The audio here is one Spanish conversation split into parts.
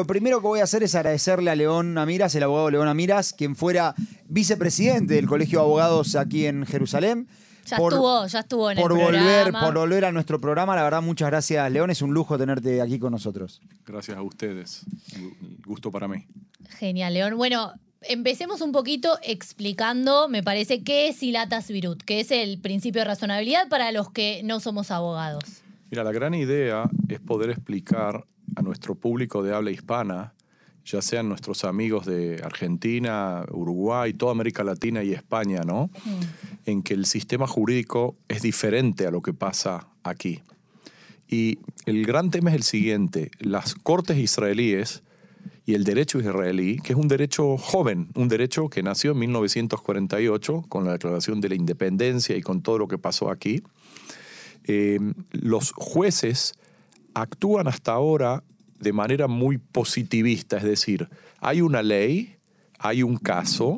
lo primero que voy a hacer es agradecerle a León Amiras, el abogado León Amiras, quien fuera vicepresidente del Colegio de Abogados aquí en Jerusalén. Ya estuvo, ya estuvo en por el volver, programa. Por volver a nuestro programa. La verdad, muchas gracias, León. Es un lujo tenerte aquí con nosotros. Gracias a ustedes. Un gusto para mí. Genial, León. Bueno, empecemos un poquito explicando, me parece, qué es Ilatas Virut, que es el principio de razonabilidad para los que no somos abogados. Mira, la gran idea es poder explicar a nuestro público de habla hispana, ya sean nuestros amigos de Argentina, Uruguay, toda América Latina y España, ¿no? En que el sistema jurídico es diferente a lo que pasa aquí. Y el gran tema es el siguiente, las cortes israelíes y el derecho israelí, que es un derecho joven, un derecho que nació en 1948 con la Declaración de la Independencia y con todo lo que pasó aquí, eh, los jueces actúan hasta ahora de manera muy positivista, es decir, hay una ley, hay un caso,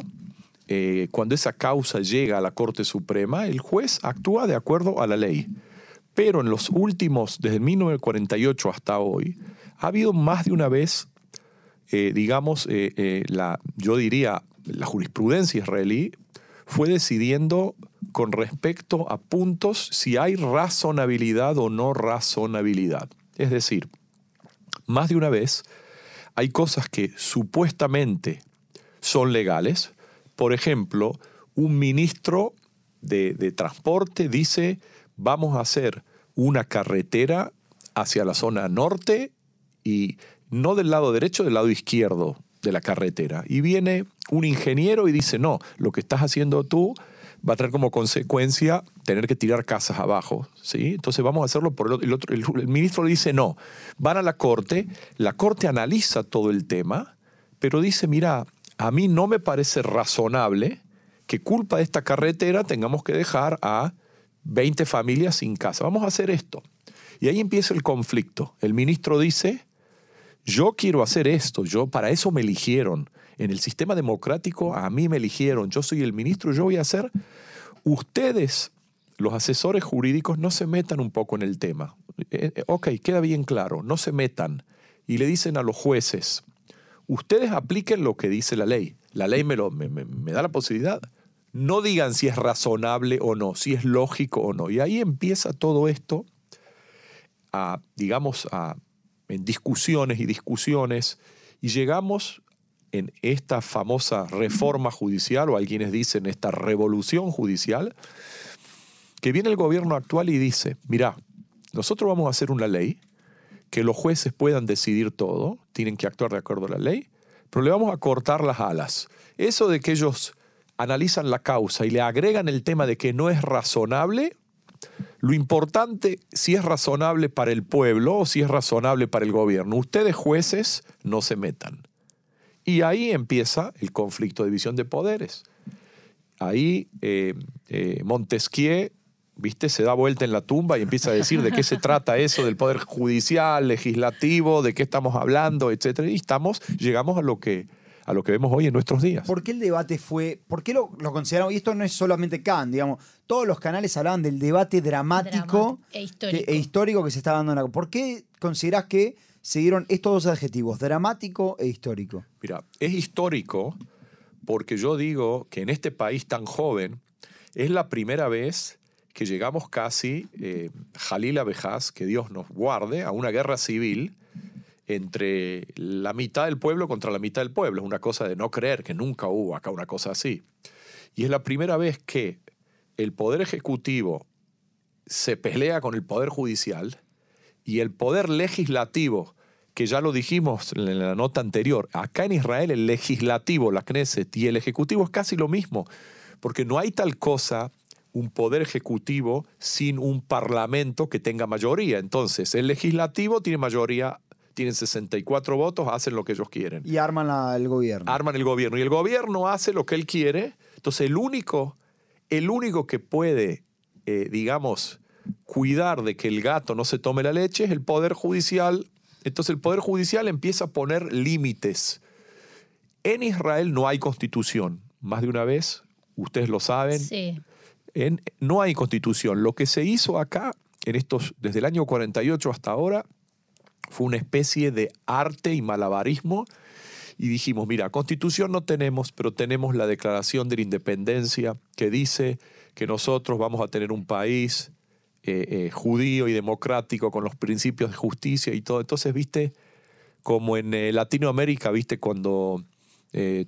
eh, cuando esa causa llega a la Corte Suprema, el juez actúa de acuerdo a la ley. Pero en los últimos, desde 1948 hasta hoy, ha habido más de una vez, eh, digamos, eh, eh, la, yo diría, la jurisprudencia israelí fue decidiendo con respecto a puntos si hay razonabilidad o no razonabilidad. Es decir, más de una vez hay cosas que supuestamente son legales. Por ejemplo, un ministro de, transporte dice, vamos a hacer una carretera hacia la zona norte y no del lado derecho, del lado izquierdo de la carretera. Y viene un ingeniero y dice, no, lo que estás haciendo tú va a tener como consecuencia tener que tirar casas abajo. ¿sí? Entonces vamos a hacerlo por el otro. El, otro, el, el ministro le dice no. Van a la corte, la corte analiza todo el tema, pero dice, mira, a mí no me parece razonable que culpa de esta carretera tengamos que dejar a 20 familias sin casa. Vamos a hacer esto. Y ahí empieza el conflicto. El ministro dice, yo quiero hacer esto, yo para eso me eligieron. En el sistema democrático a mí me eligieron, yo soy el ministro, yo voy a hacer. Ustedes, los asesores jurídicos, no se metan un poco en el tema. Eh, ok, queda bien claro, no se metan. Y le dicen a los jueces, ustedes apliquen lo que dice la ley. La ley me, da la posibilidad. No digan si es razonable o no, si es lógico o no. Y ahí empieza todo esto a, digamos, en discusiones y discusiones, y llegamos en esta famosa reforma judicial, o quienes dicen esta revolución judicial, que viene el gobierno actual y dice, mira, nosotros vamos a hacer una ley, que los jueces puedan decidir todo, tienen que actuar de acuerdo a la ley, pero le vamos a cortar las alas. Eso de que ellos analizan la causa y le agregan el tema de que no es razonable, lo importante si es razonable para el pueblo o si es razonable para el gobierno. Ustedes jueces no se metan. Y ahí empieza el conflicto de división de poderes. Ahí eh, eh, Montesquieu, viste, se da vuelta en la tumba y empieza a decir de qué se trata eso del poder judicial, legislativo, de qué estamos hablando, etc. Y estamos, llegamos a lo que a lo que vemos hoy en nuestros días. ¿Por qué el debate fue, por qué lo, lo consideramos, y esto no es solamente Kant, digamos, todos los canales hablaban del debate dramático Dramático e histórico. Que, e histórico que se está dando en la... ¿Por qué considerás que se dieron estos dos adjetivos, dramático e histórico? Mira, es histórico porque yo digo que en este país tan joven es la primera vez que llegamos casi, eh, Jalil Abejaz, que Dios nos guarde, a una guerra civil entre la mitad del pueblo contra la mitad del pueblo. Es una cosa de no creer que nunca hubo acá una cosa así. Y es la primera vez que el poder ejecutivo se pelea con el poder judicial y el poder legislativo, que ya lo dijimos en la nota anterior, acá en Israel el legislativo, la Knesset, y el ejecutivo es casi lo mismo, porque no hay tal cosa un poder ejecutivo sin un parlamento que tenga mayoría. Entonces, el legislativo tiene mayoría tienen 64 votos, hacen lo que ellos quieren. Y arman la, el gobierno. Arman el gobierno. Y el gobierno hace lo que él quiere. Entonces, el único, el único que puede, eh, digamos, cuidar de que el gato no se tome la leche es el Poder Judicial. Entonces, el Poder Judicial empieza a poner límites. En Israel no hay constitución. Más de una vez, ustedes lo saben. Sí. En, no hay constitución. Lo que se hizo acá, en estos, desde el año 48 hasta ahora, Fue una especie de arte y malabarismo y dijimos, mira, constitución no tenemos, pero tenemos la declaración de la independencia que dice que nosotros vamos a tener un país eh, eh, judío y democrático con los principios de justicia y todo. Entonces, viste, como en eh, Latinoamérica, viste, cuando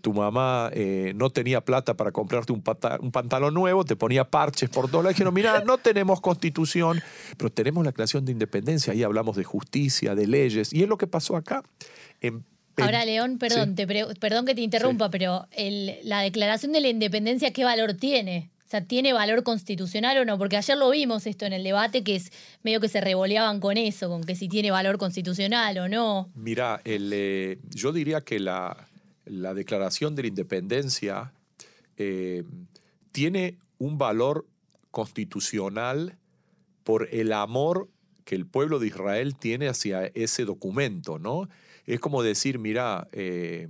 tu mamá no tenía plata para comprarte un, un, pantalón nuevo, te ponía parches por lados. Dijeron, mira, no tenemos constitución, pero tenemos la declaración de independencia. Ahí hablamos de justicia, de leyes. Y es lo que pasó acá. En Ahora, León, perdón, perdón que te interrumpa, pero la declaración de la independencia, ¿qué valor tiene? ¿Tiene valor constitucional o no? Porque ayer lo vimos esto en el debate, que es medio que se revoleaban con eso, con que si tiene valor constitucional o no. Mira, eh, yo diría que la, declaración de la independencia eh, tiene un valor constitucional por el amor que el pueblo de Israel tiene hacia ese documento, ¿no? Es como decir, mira, eh,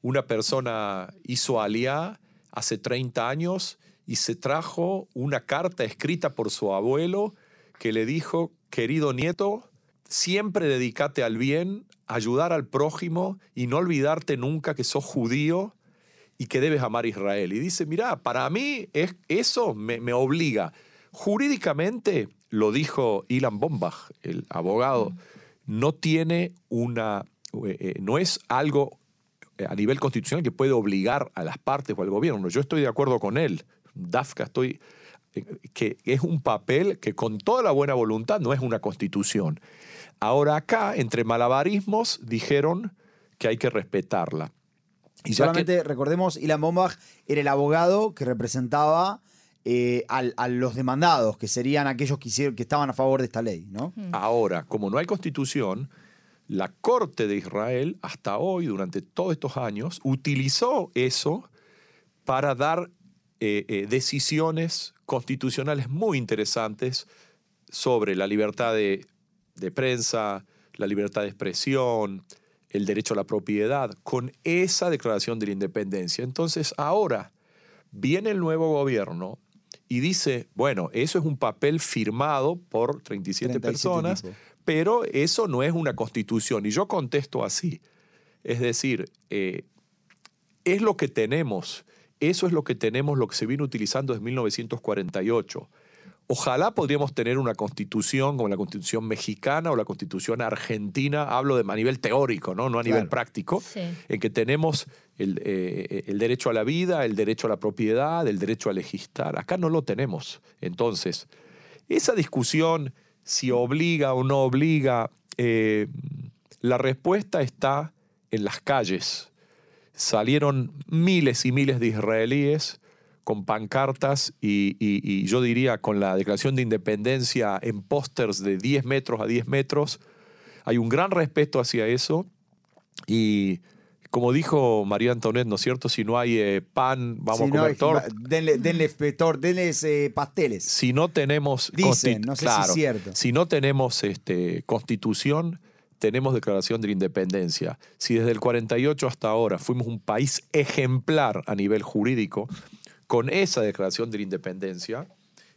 una persona hizo aliá hace 30 años y se trajo una carta escrita por su abuelo que le dijo, querido nieto, siempre dedícate al bien, ayudar al prójimo y no olvidarte nunca que sos judío y que debes amar a Israel. Y dice, mira, para mí es, eso me, me, obliga. Jurídicamente, lo dijo Ilan Bombach, el abogado, no tiene una eh, eh, no es algo eh, a nivel constitucional que puede obligar a las partes o al gobierno. Yo estoy de acuerdo con él. DAFCA, estoy que es un papel que con toda la buena voluntad no es una constitución. Ahora acá, entre malabarismos, dijeron que hay que respetarla. Y Solamente recordemos, Ilan Bombach era el abogado que representaba a, los demandados, que serían aquellos que, hicieron, que estaban a favor de esta ley. ¿no? Ahora, como no hay constitución, la Corte de Israel hasta hoy, durante todos estos años, utilizó eso para dar eh, eh, decisiones constitucionales muy interesantes sobre la libertad de, prensa, la libertad de expresión, el derecho a la propiedad, con esa declaración de la independencia. Entonces, ahora viene el nuevo gobierno y dice, bueno, eso es un papel firmado por 37, personas, pero eso no es una constitución. Y yo contesto así. Es decir, eh, es lo que tenemos. Eso es lo que tenemos, lo que se vino utilizando desde 1948. Ojalá podríamos tener una constitución como la constitución mexicana o la constitución argentina, hablo de a nivel teórico, no, no a nivel práctico, en que tenemos el, eh, el, derecho a la vida, el derecho a la propiedad, el derecho a legislar. Acá no lo tenemos. Entonces, esa discusión si obliga o no obliga, eh, la respuesta está en las calles. Salieron miles y miles de israelíes con pancartas y, yo diría con la declaración de independencia en pósters de 10 metros a 10 metros. Hay un gran respeto hacia eso y como dijo María Antoinette, ¿no es cierto? Si no hay eh, pan, vamos a comer torta. Denle, denle, eh, pasteles. Si no tenemos... Dicen, no sé si es cierto. Si no tenemos este, constitución, tenemos declaración de la independencia. Si desde el 48 hasta ahora fuimos un país ejemplar a nivel jurídico, con esa declaración de la independencia,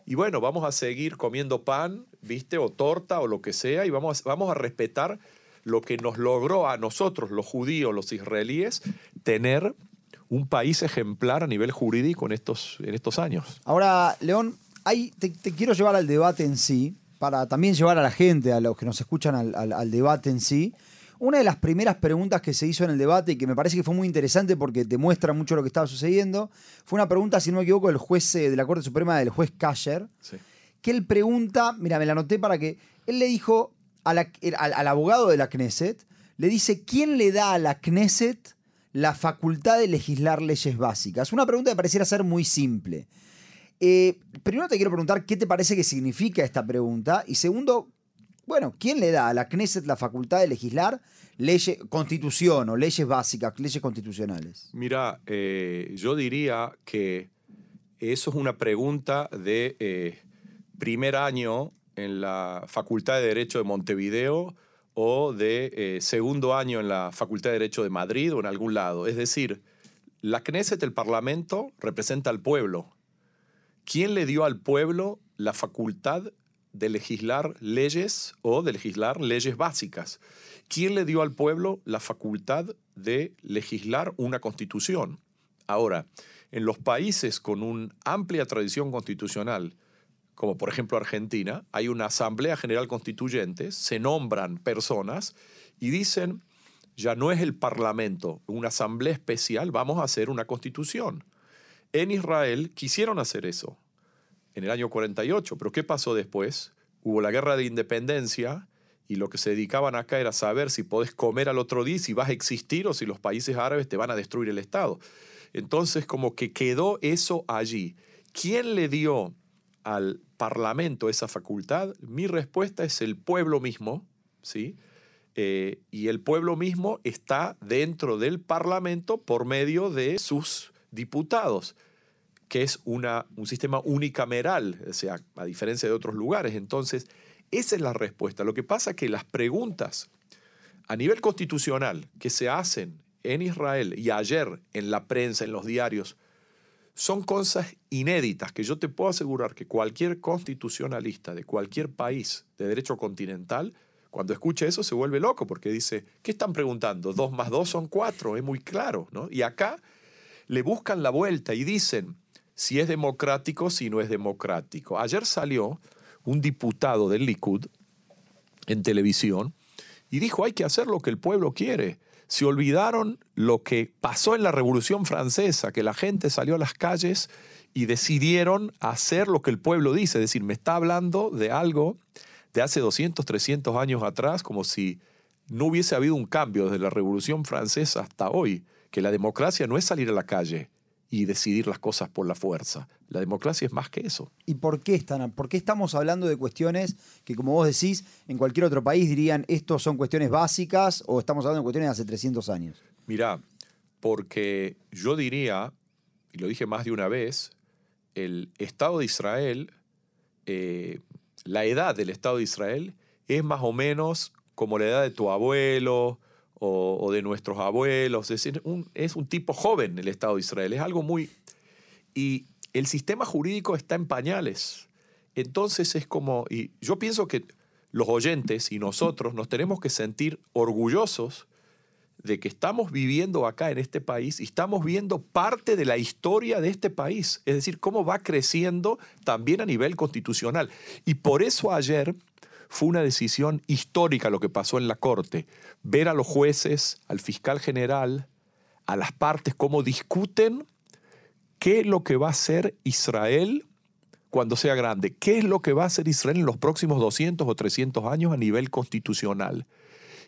y bueno, vamos a seguir comiendo pan, ¿viste? O torta o lo que sea, y vamos, vamos a respetar lo que nos logró a nosotros, los judíos, los israelíes, tener un país ejemplar a nivel jurídico en estos, en estos años. Ahora, León, te, quiero llevar al debate en sí, para también llevar a la gente, a los que nos escuchan al, debate en sí. Una de las primeras preguntas que se hizo en el debate y que me parece que fue muy interesante porque demuestra mucho lo que estaba sucediendo, fue una pregunta, si no me equivoco, del juez eh, de la Corte Suprema, del juez Kasher, que él pregunta, mira, me la anoté para que, él le dijo, al, abogado de la Knesset, le dice, ¿quién le da a la Knesset la facultad de legislar leyes básicas? Una pregunta que pareciera ser muy simple. Eh, primero te quiero preguntar qué te parece que significa esta pregunta y segundo, bueno, ¿quién le da a la Knesset la facultad de legislar leyes, constitución o leyes básicas, leyes constitucionales? Mira, eh, yo diría que eso es una pregunta de eh, primer año en la Facultad de Derecho de Montevideo o de segundo año en la Facultad de Derecho de Madrid o en algún lado. Es decir, la Knesset, el Parlamento, representa al pueblo. ¿Quién le dio al pueblo la facultad de legislar leyes o de legislar leyes básicas. ¿Quién le dio al pueblo la facultad de legislar una constitución? Ahora, en los países con una amplia tradición constitucional, como por ejemplo Argentina, hay una Asamblea General Constituyente, se nombran personas y dicen, ya no es el Parlamento, una Asamblea Especial, vamos a hacer una constitución. En Israel quisieron hacer eso en el año 48, pero ¿qué pasó después? Hubo la guerra de independencia y lo que se dedicaban acá era saber si podés comer al otro día, si vas a existir o si los países árabes te van a destruir el Estado. Entonces, como que quedó eso allí. ¿Quién le dio al Parlamento esa facultad? Mi respuesta es el pueblo mismo, ¿sí? Eh, y el pueblo mismo está dentro del Parlamento por medio de sus diputados, que es un sistema unicameral, o sea, a diferencia de otros lugares. Entonces, esa es la respuesta. Lo que pasa es que las preguntas a nivel constitucional que se hacen en Israel y ayer en la prensa, en los diarios, son cosas inéditas que yo te puedo asegurar que cualquier constitucionalista de cualquier país de derecho continental, cuando escucha eso se vuelve loco porque dice, ¿qué están preguntando? Dos más dos son cuatro, es muy claro, ¿no? Y acá le buscan la vuelta y dicen si es democrático, si no es democrático. Ayer salió un diputado del Likud en televisión y dijo hay que hacer lo que el pueblo quiere se olvidaron lo que pasó en la Revolución Francesa, que la gente salió a las calles y decidieron hacer lo que el pueblo dice. Es decir, me está hablando de algo de hace 200, 300 años atrás, como si no hubiese habido un cambio desde la Revolución Francesa hasta hoy, que la democracia no es salir a la calle, y decidir las cosas por la fuerza. La democracia es más que eso. ¿Y por qué, están, por qué estamos hablando de cuestiones que, como vos decís, en cualquier otro país dirían, estos son cuestiones básicas o estamos hablando de cuestiones de hace 300 años? Mirá, porque yo diría, y lo dije más de una vez, el Estado de Israel, eh, la edad del Estado de Israel es más o menos como la edad de tu abuelo, o, de nuestros abuelos. Es un, es un tipo joven el Estado de Israel. Es algo muy... Y el sistema jurídico está en pañales. Entonces es como... Y yo pienso que los oyentes y nosotros nos tenemos que sentir orgullosos de que estamos viviendo acá en este país y estamos viendo parte de la historia de este país, es decir, cómo va creciendo también a nivel constitucional. Y por eso ayer fue una decisión histórica lo que pasó en la Corte. Ver a los jueces, al fiscal general, a las partes, cómo discuten qué es lo que va a hacer Israel cuando sea grande, qué es lo que va a hacer Israel en los próximos 200 o 300 años a nivel constitucional.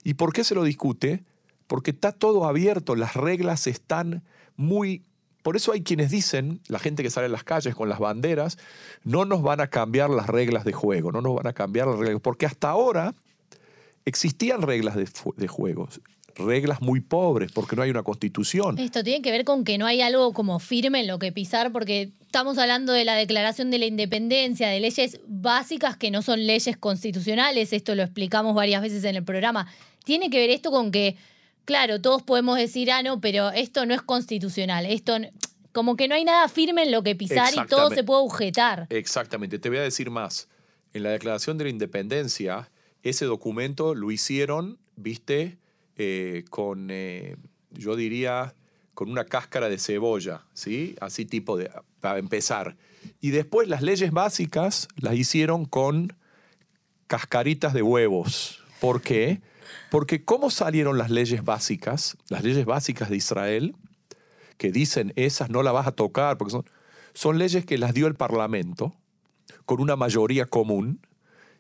¿Y por qué se lo discute? Porque está todo abierto, las reglas están muy por eso hay quienes dicen, la gente que sale a las calles con las banderas, no nos van a cambiar las reglas de juego, no nos van a cambiar las reglas, porque hasta ahora existían reglas de, de juegos, reglas muy pobres, porque no hay una constitución. Esto tiene que ver con que no hay algo como firme en lo que pisar, porque estamos hablando de la declaración de la independencia, de leyes básicas que no son leyes constitucionales, esto lo explicamos varias veces en el programa. Tiene que ver esto con que claro, todos podemos decir, ah, no, pero esto no es constitucional, esto como que no hay nada firme en lo que pisar y todo se puede objetar. Exactamente, te voy a decir más. En la Declaración de la Independencia, ese documento lo hicieron, viste, eh, con, eh, yo diría, con una cáscara de cebolla, ¿sí? Así tipo de, para empezar. Y después las leyes básicas las hicieron con cascaritas de huevos. ¿Por qué? Porque ¿cómo salieron las leyes básicas, las leyes básicas de Israel, que dicen esas no las vas a tocar, porque son, son leyes que las dio el Parlamento con una mayoría común,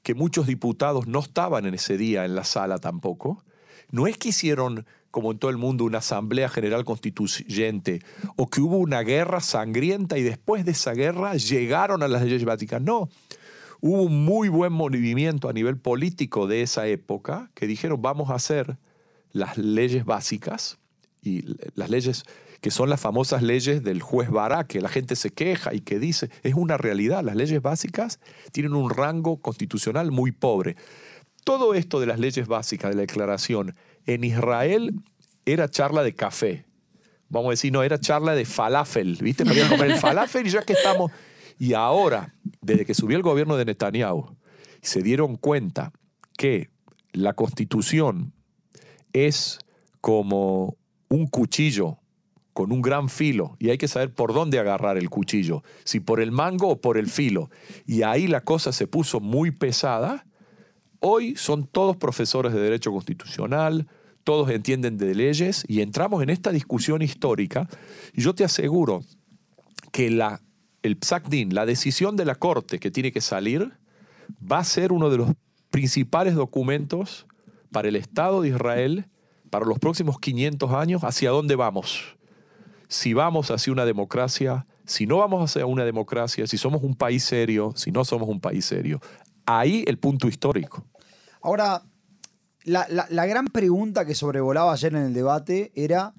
que muchos diputados no estaban en ese día en la sala tampoco. No es que hicieron, como en todo el mundo, una asamblea general constituyente o que hubo una guerra sangrienta y después de esa guerra llegaron a las leyes básicas. No, hubo un muy buen movimiento a nivel político de esa época que dijeron vamos a hacer las leyes básicas y las leyes que son las famosas leyes del juez Bará, que la gente se queja y que dice, es una realidad, las leyes básicas tienen un rango constitucional muy pobre. Todo esto de las leyes básicas de la declaración en Israel era charla de café. Vamos a decir, no, era charla de falafel, ¿viste? Podían comer el falafel y ya que estamos... Y ahora, desde que subió el gobierno de Netanyahu se dieron cuenta que la constitución es como un cuchillo con un gran filo y hay que saber por dónde agarrar el cuchillo, si por el mango o por el filo. Y ahí la cosa se puso muy pesada. Hoy son todos profesores de derecho constitucional, todos entienden de leyes y entramos en esta discusión histórica y yo te aseguro que la, el PSACDIN, la decisión de la Corte que tiene que salir, va a ser uno de los principales documentos para el Estado de Israel para los próximos 500 años, hacia dónde vamos. Si vamos hacia una democracia, si no vamos hacia una democracia, si somos un país serio, si no somos un país serio. Ahí el punto histórico. Ahora, la, la gran pregunta que sobrevolaba ayer en el debate era,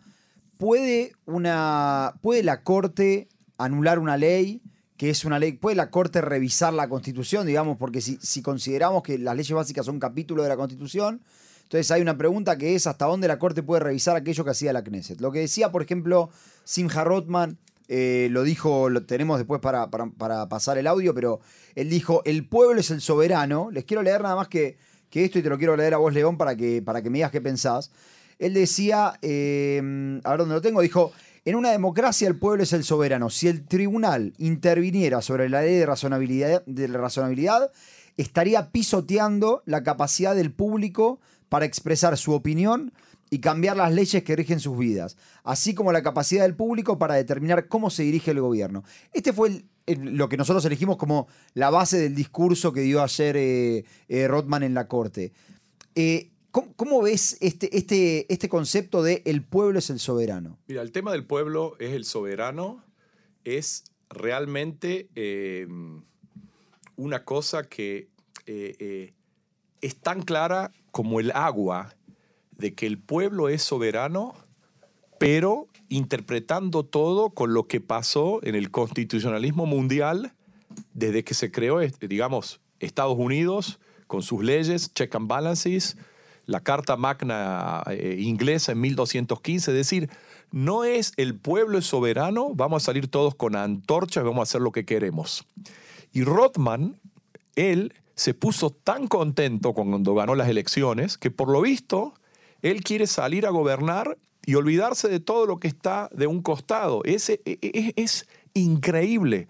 ¿puede, una, ¿puede la Corte anular una ley? que es una ley, puede la Corte revisar la Constitución, digamos, porque si, si consideramos que las leyes básicas son capítulo de la Constitución, entonces hay una pregunta que es hasta dónde la Corte puede revisar aquello que hacía la Knesset. Lo que decía, por ejemplo, Simha Rothman, eh, lo dijo, lo tenemos después para, para, pasar el audio, pero él dijo, el pueblo es el soberano. Les quiero leer nada más que, que esto y te lo quiero leer a vos, León, para que, para que me digas qué pensás. Él decía, eh, a ver dónde lo tengo, dijo, en una democracia el pueblo es el soberano. Si el tribunal interviniera sobre la ley de razonabilidad, estaría pisoteando la capacidad del público para expresar su opinión y cambiar las leyes que rigen sus vidas, así como la capacidad del público para determinar cómo se dirige el gobierno. Este fue lo que nosotros elegimos como la base del discurso que dio ayer eh, eh, Rothman en la Corte. Eh, ¿Cómo, ves este, este, este concepto de el pueblo es el soberano? Mira, el tema del pueblo es el soberano, es realmente em, una cosa que eh, eh, es tan clara como el agua de que el pueblo es soberano, pero interpretando todo con lo que pasó en el constitucionalismo mundial desde que se creó, digamos, Estados Unidos con sus leyes, check and balances, la Carta Magna eh, inglesa en 1215, es decir, no es el pueblo soberano, vamos a salir todos con antorchas, vamos a hacer lo que queremos. Y Rothman, él se puso tan contento cuando ganó las elecciones que por lo visto él quiere salir a gobernar y olvidarse de todo lo que está de un costado. Es, es, e, es increíble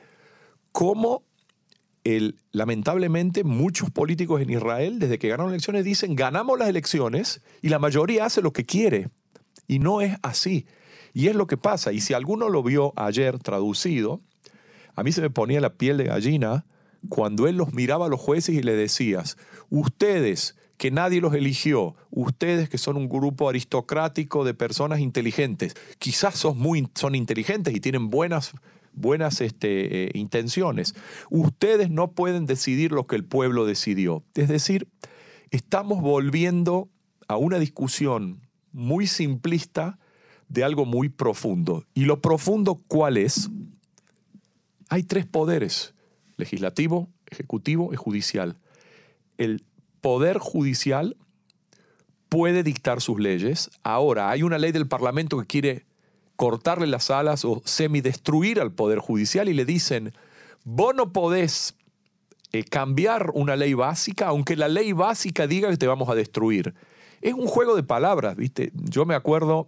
cómo lamentablemente muchos políticos en Israel, desde que ganaron elecciones, dicen, ganamos las elecciones y la mayoría hace lo que quiere. Y no es así. Y es lo que pasa. Y si alguno lo vio ayer traducido, a mí se me ponía la piel de gallina cuando él los miraba a los jueces y le decías, ustedes que nadie los eligió, ustedes que son un grupo aristocrático de personas inteligentes, quizás son muy son inteligentes y tienen buenas buenas este, eh, intenciones. Ustedes no pueden decidir lo que el pueblo decidió. Es decir, estamos volviendo a una discusión muy simplista de algo muy profundo. ¿Y lo profundo cuál es? Hay tres poderes, legislativo, ejecutivo y judicial. El poder judicial puede dictar sus leyes. Ahora, hay una ley del Parlamento que quiere cortarle las alas o semidestruir al Poder Judicial y le dicen, vos no podés eh, cambiar una ley básica, aunque la ley básica diga que te vamos a destruir. Es un juego de palabras, ¿viste? Yo me acuerdo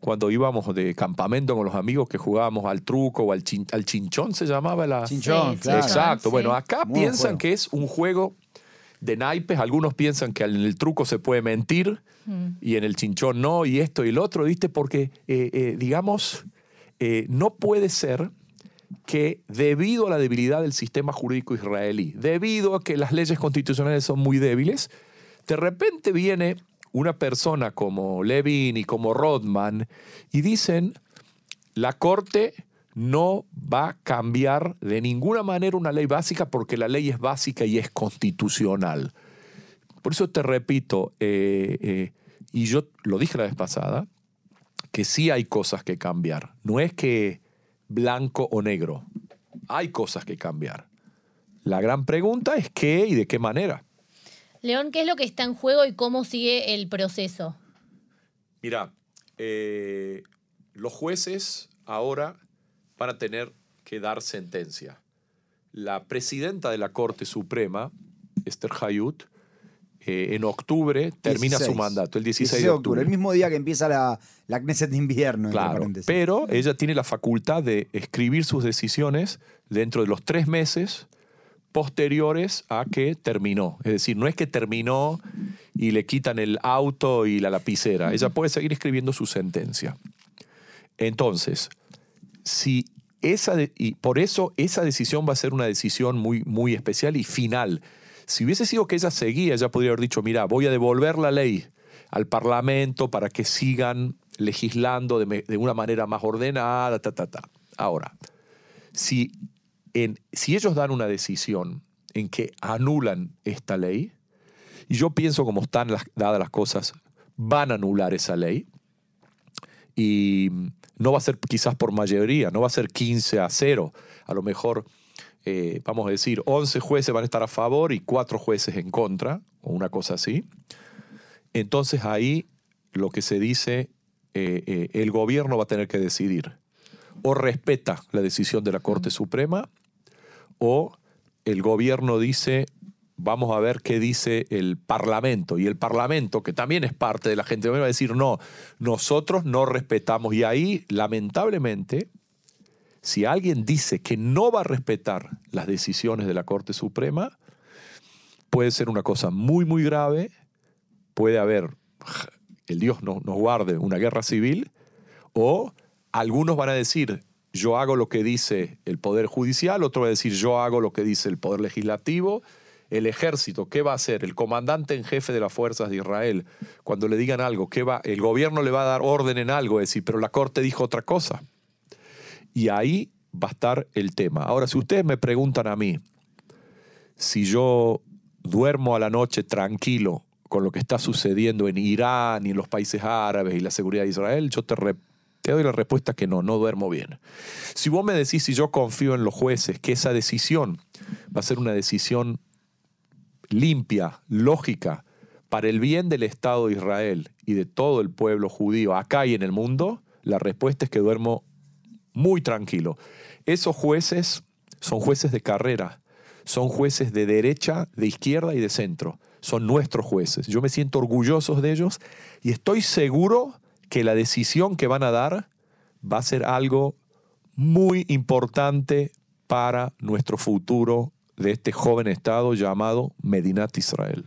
cuando íbamos de campamento con los amigos que jugábamos al truco o al, al chinchón, se llamaba la... Chinchón, claro. Exacto. Bueno, acá piensan que es un juego de naipes. Algunos piensan que en el truco se puede mentir y en el chinchón no, y esto y el otro, ¿viste? Porque, eh, eh, digamos, eh, no puede ser que debido a la debilidad del sistema jurídico israelí, debido a que las leyes constitucionales son muy débiles, de repente viene una persona como Levin y como Rodman y dicen, la Corte no va a cambiar de ninguna manera una ley básica porque la ley es básica y es constitucional. Por eso te repito, eh, eh, y yo lo dije la vez pasada, que sí hay cosas que cambiar. No es que blanco o negro. Hay cosas que cambiar. La gran pregunta es qué y de qué manera. León, ¿qué es lo que está en juego y cómo sigue el proceso? Mira, eh, los jueces ahora van a tener que dar sentencia. La presidenta de la Corte Suprema Esther Hayut, eh, en octubre termina su mandato, el 16, de octubre. El mismo día que empieza la, la Knesset de invierno. Claro, pero ella tiene la facultad de escribir sus decisiones dentro de los tres meses posteriores a que terminó. Es decir, no es que terminó y le quitan el auto y la lapicera. Ella puede seguir escribiendo su sentencia. Entonces, si esa y por eso esa decisión va a ser una decisión muy, muy especial y final. Si hubiese sido que ella seguía, ella podría haber dicho, mira, voy a devolver la ley al Parlamento para que sigan legislando de, una manera más ordenada, ta, ta, ta. Ahora, si, en, si ellos dan una decisión en que anulan esta ley, y yo pienso como están dadas las cosas, van a anular esa ley, y no va a ser quizás por mayoría, no va a ser 15 a 0, a lo mejor eh, vamos a decir, 11 jueces van a estar a favor y 4 jueces en contra, o una cosa así. Entonces ahí lo que se dice, eh, eh, el gobierno va a tener que decidir. O respeta la decisión de la Corte Suprema, o el gobierno dice, vamos a ver qué dice el Parlamento. Y el Parlamento, que también es parte de la gente, va a decir, no, nosotros no respetamos. Y ahí, lamentablemente, si alguien dice que no va a respetar las decisiones de la Corte Suprema, puede ser una cosa muy, muy grave, puede haber, el Dios nos, guarde, una guerra civil, o algunos van a decir, yo hago lo que dice el Poder Judicial, otro va a decir, yo hago lo que dice el Poder Legislativo, el ejército, ¿qué va a hacer? El comandante en jefe de las fuerzas de Israel, cuando le digan algo, ¿qué va? El gobierno le va a dar orden en algo, es decir, pero la corte dijo otra cosa. Y ahí va a estar el tema. Ahora, si ustedes me preguntan a mí si yo duermo a la noche tranquilo con lo que está sucediendo en Irán y en los países árabes y la seguridad de Israel, yo te, te doy la respuesta que no, no duermo bien. Si vos me decís si yo confío en los jueces, que esa decisión va a ser una decisión limpia, lógica, para el bien del Estado de Israel y de todo el pueblo judío acá y en el mundo, la respuesta es que duermo muy tranquilo. Esos jueces son jueces de carrera, son jueces de derecha, de izquierda y de centro. Son nuestros jueces. Yo me siento orgulloso de ellos y estoy seguro que la decisión que van a dar va a ser algo muy importante para nuestro futuro de este joven Estado llamado Medinat Israel.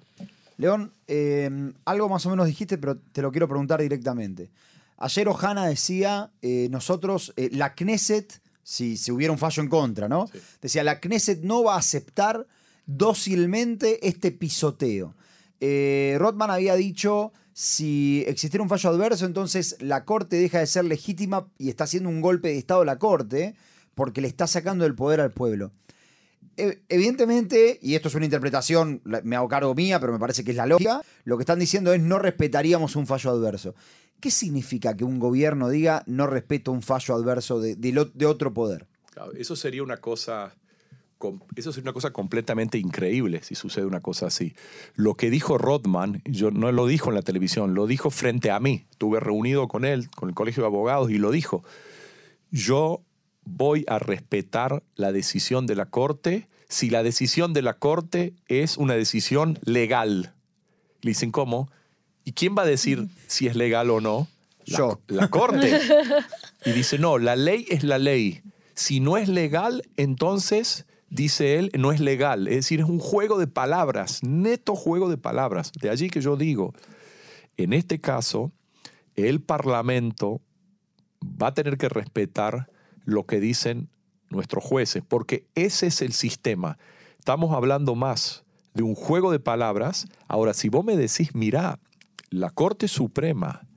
León, eh, algo más o menos dijiste, pero te lo quiero preguntar directamente. Ayer Ojana decía, eh, nosotros, eh, la Knesset, si, si, hubiera un fallo en contra, ¿no? Decía, la Knesset no va a aceptar dócilmente este pisoteo. Rothman había dicho, si existiera un fallo adverso, entonces la Corte deja de ser legítima y está haciendo un golpe de Estado a la Corte porque le está sacando el poder al pueblo. Evidentemente, y esto es una interpretación, me hago cargo mía, pero me parece que es la lógica, lo que están diciendo es no respetaríamos un fallo adverso. ¿Qué significa que un gobierno diga no respeto un fallo adverso de, de, otro poder? eso sería una cosa eso sería una cosa completamente increíble si sucede una cosa así. Lo que dijo Rodman, yo no lo dijo en la televisión, lo dijo frente a mí. Estuve reunido con él, con el Colegio de Abogados, y lo dijo. Yo voy a respetar la decisión de la Corte si la decisión de la Corte es una decisión legal. Le dicen, ¿cómo? ¿Y quién va a decir si es legal o no? Yo. La Corte. Y dice, no, la ley es la ley. Si no es legal, entonces, dice él, no es legal. Es decir, es un juego de palabras, neto juego de palabras. De allí que yo digo, en este caso, el Parlamento va a tener que respetar lo que dicen nuestros jueces, porque ese es el sistema. Estamos hablando más de un juego de palabras. Ahora, si vos me decís, mira, la Corte Suprema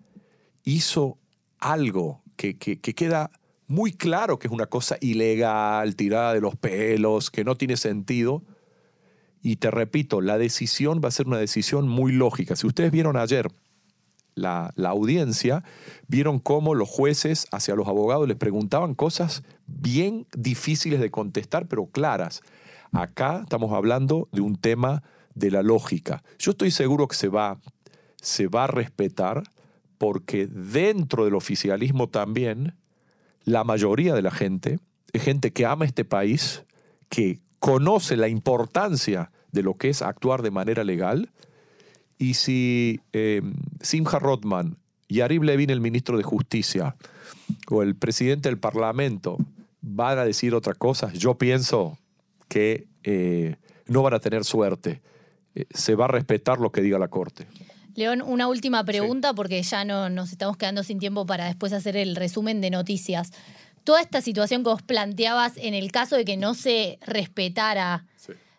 hizo algo que, queda muy claro que es una cosa ilegal, tirada de los pelos, que no tiene sentido. Y te repito, la decisión va a ser una decisión muy lógica. Si ustedes vieron ayer la, audiencia, vieron cómo los jueces hacia los abogados les preguntaban cosas bien difíciles de contestar, pero claras. Acá estamos hablando de un tema de la lógica. Yo estoy seguro que se va se va a respetar porque dentro del oficialismo también la mayoría de la gente es gente que ama este país, que conoce la importancia de lo que es actuar de manera legal. Y si eh, Simha Rothman, Yarib Levin, el ministro de Justicia, o el presidente del Parlamento van a decir otra cosa, yo pienso que eh, no van a tener suerte. Eh, se va a respetar lo que diga la Corte. León, una última pregunta porque ya no, nos estamos quedando sin tiempo para después hacer el resumen de noticias. Toda esta situación que vos planteabas en el caso de que no se respetara,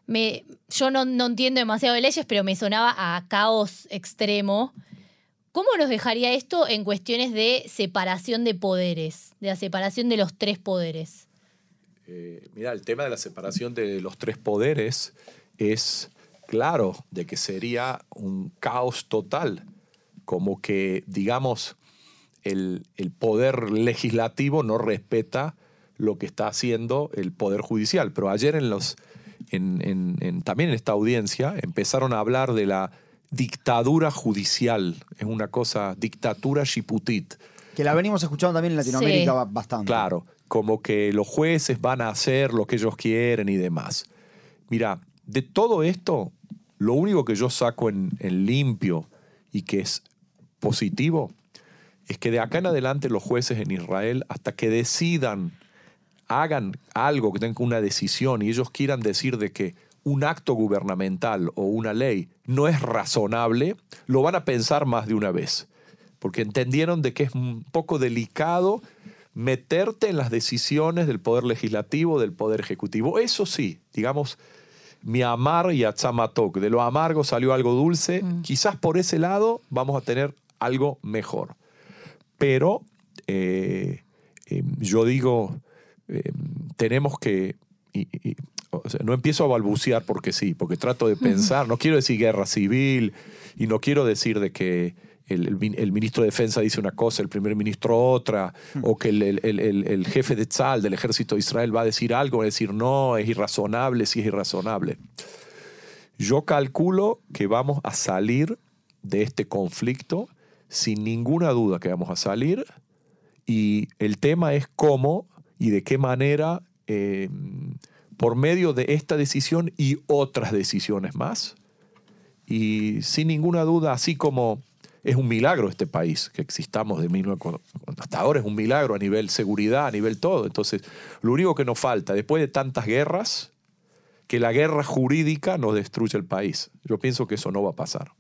me, yo no, no entiendo demasiado de leyes, pero me sonaba a caos extremo. ¿Cómo nos dejaría esto en cuestiones de separación de poderes, de la separación de los tres poderes? Eh, mira, el tema de la separación de los tres poderes es claro de que sería un caos total, como que, digamos, el, poder legislativo no respeta lo que está haciendo el poder judicial. Pero ayer en los, también en esta audiencia empezaron a hablar de la dictadura judicial. Es una cosa, dictatura shiputit. Que la venimos escuchando también en Latinoamérica bastante. Claro, como que los jueces van a hacer lo que ellos quieren y demás. Mira, de todo esto, lo único que yo saco en, limpio y que es positivo es que de acá en adelante los jueces en Israel, hasta que decidan, hagan algo, que tengan una decisión y ellos quieran decir de que un acto gubernamental o una ley no es razonable, lo van a pensar más de una vez, porque entendieron de que es un poco delicado meterte en las decisiones del poder legislativo, del poder ejecutivo. Eso sí, digamos, mi amar y atzamatok, de lo amargo salió algo dulce, mm. quizás por ese lado vamos a tener algo mejor. Pero eh, em, yo digo, em, tenemos que, no empiezo a balbucear porque sí, porque trato de pensar, no quiero decir guerra civil y no quiero decir de que el, ministro de Defensa dice una cosa, el primer ministro otra, o que el, jefe de Tzal, del ejército de Israel, va a decir algo, va a decir no, es irrazonable, sí es irrazonable. Yo calculo que vamos a salir de este conflicto sin ninguna duda que vamos a salir y el tema es cómo y de qué manera, eh, por medio de esta decisión y otras decisiones más, y sin ninguna duda, así como es un milagro este país, que existamos de hasta ahora es un milagro a nivel seguridad, a nivel todo. Entonces, lo único que nos falta, después de tantas guerras, que la guerra jurídica nos destruya el país. Yo pienso que eso no va a pasar.